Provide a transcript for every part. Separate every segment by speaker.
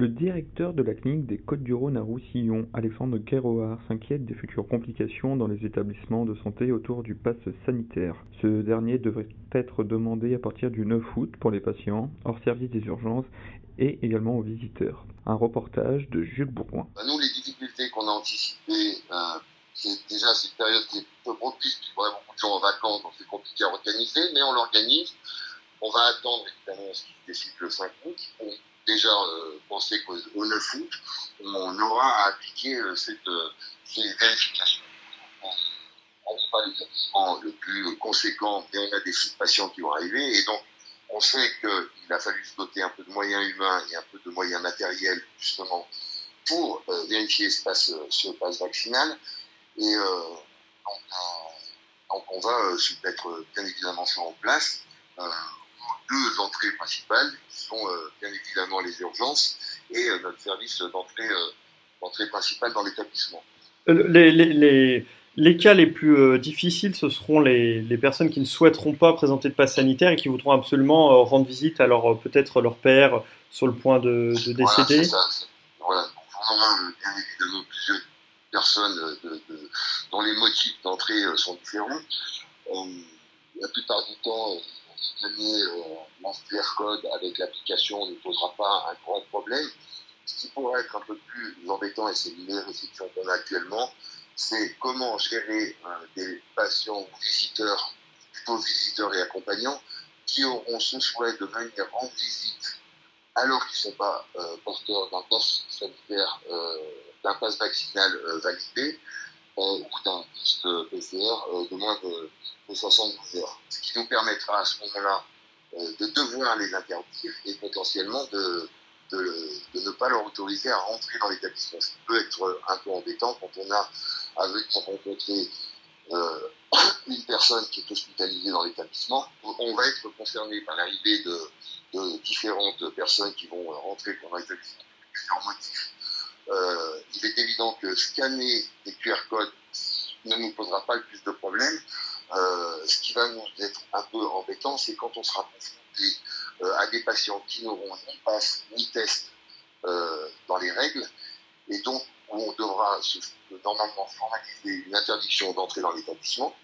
Speaker 1: Le directeur de la clinique des Côtes-du-Rhône à Roussillon, Alexandre Guéroard, s'inquiète des futures complications dans les établissements de santé autour du pass sanitaire. Ce dernier devrait être demandé à partir du 9 août pour les patients, hors service des urgences et également aux visiteurs. Un reportage de Jules Bourgoin.
Speaker 2: Bah, nous, les difficultés qu'on a anticipées, euh, c'est déjà cette période qui est peu propice, puisqu'il y a beaucoup de gens en vacances, donc c'est compliqué à organiser, mais on l'organise. On va attendre évidemment ce qui décide le 5 août déjà euh, penser qu'au 9 août, on aura à appliquer euh, cette, euh, ces vérifications. On n'est pas le plus conséquent, mais on a des sites patients qui vont arriver, et donc on sait qu'il a fallu se doter un peu de moyens humains et un peu de moyens matériels, justement, pour vérifier ce passe, ce passe vaccinal. Et donc, on va mettre bien évidemment ça en place deux entrées principales, qui sont euh, bien évidemment les urgences et euh, notre service d'entrée euh, d'entrée principale dans l'établissement.
Speaker 3: Les, les, les, cas les plus difficiles, ce seront les, les, personnes qui ne souhaiteront pas présenter de passe sanitaire et qui voudront absolument rendre visite à leur peut-être leur père sur le point de, de décéder.
Speaker 2: Voilà, ça, voilà. on aura bien évidemment plusieurs personnes de, de, dont les motifs d'entrée sont différents. la plupart du temps, scanner mon QR code avec l'application ne posera pas un grand problème. Ce qui pourrait être un peu plus embêtant, et c'est les restrictions qu'on a actuellement, c'est comment gérer euh, des patients ou visiteurs, plutôt visiteurs et accompagnants, qui auront ce souhait de venir rendre visite alors qu'ils ne sont pas euh, porteurs d'un pass sanitaire, euh, d'un pass vaccinal validé, ou d'un test PCR de moins de, de 72 heures. Ce qui nous permettra à ce moment-là euh, de devoir les interdire et potentiellement de, de, ne pas leur autoriser à rentrer dans l'établissement. Ce qui peut être un peu embêtant quand on a à rencontrer euh, une personne qui est hospitalisée dans l'établissement. On va être concerné par l'arrivée de, de, différentes personnes qui vont rentrer dans l'établissement pour plusieurs motifs. Euh, il est évident que scanner des QR codes ne nous posera pas le plus de problèmes. Euh, ce qui va nous être un peu embêtant, c'est quand on sera confronté euh, à des patients qui n'auront ni passe ni test euh, dans les règles, et donc où on devra normalement formaliser une interdiction d'entrer dans l'établissement.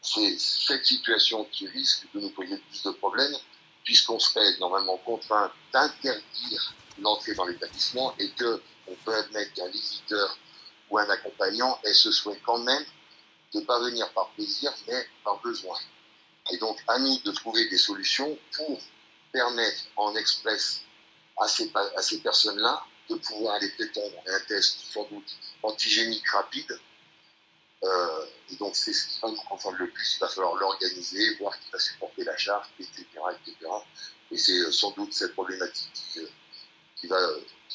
Speaker 2: C'est cette situation qui risque de nous poser plus de problèmes, puisqu'on serait normalement contraint d'interdire l'entrée dans l'établissement et que on peut admettre qu'un visiteur ou un accompagnant ait ce souhait quand même de ne pas venir par plaisir, mais par besoin. Et donc, à nous de trouver des solutions pour permettre en express à ces, personnes-là de pouvoir aller prétendre un test sans doute antigénique rapide. Euh, et donc, c'est ce qui va nous concerne le plus. Il va falloir l'organiser, voir qui va supporter la charge, etc. etc. Et c'est euh, sans doute cette problématique qui, euh,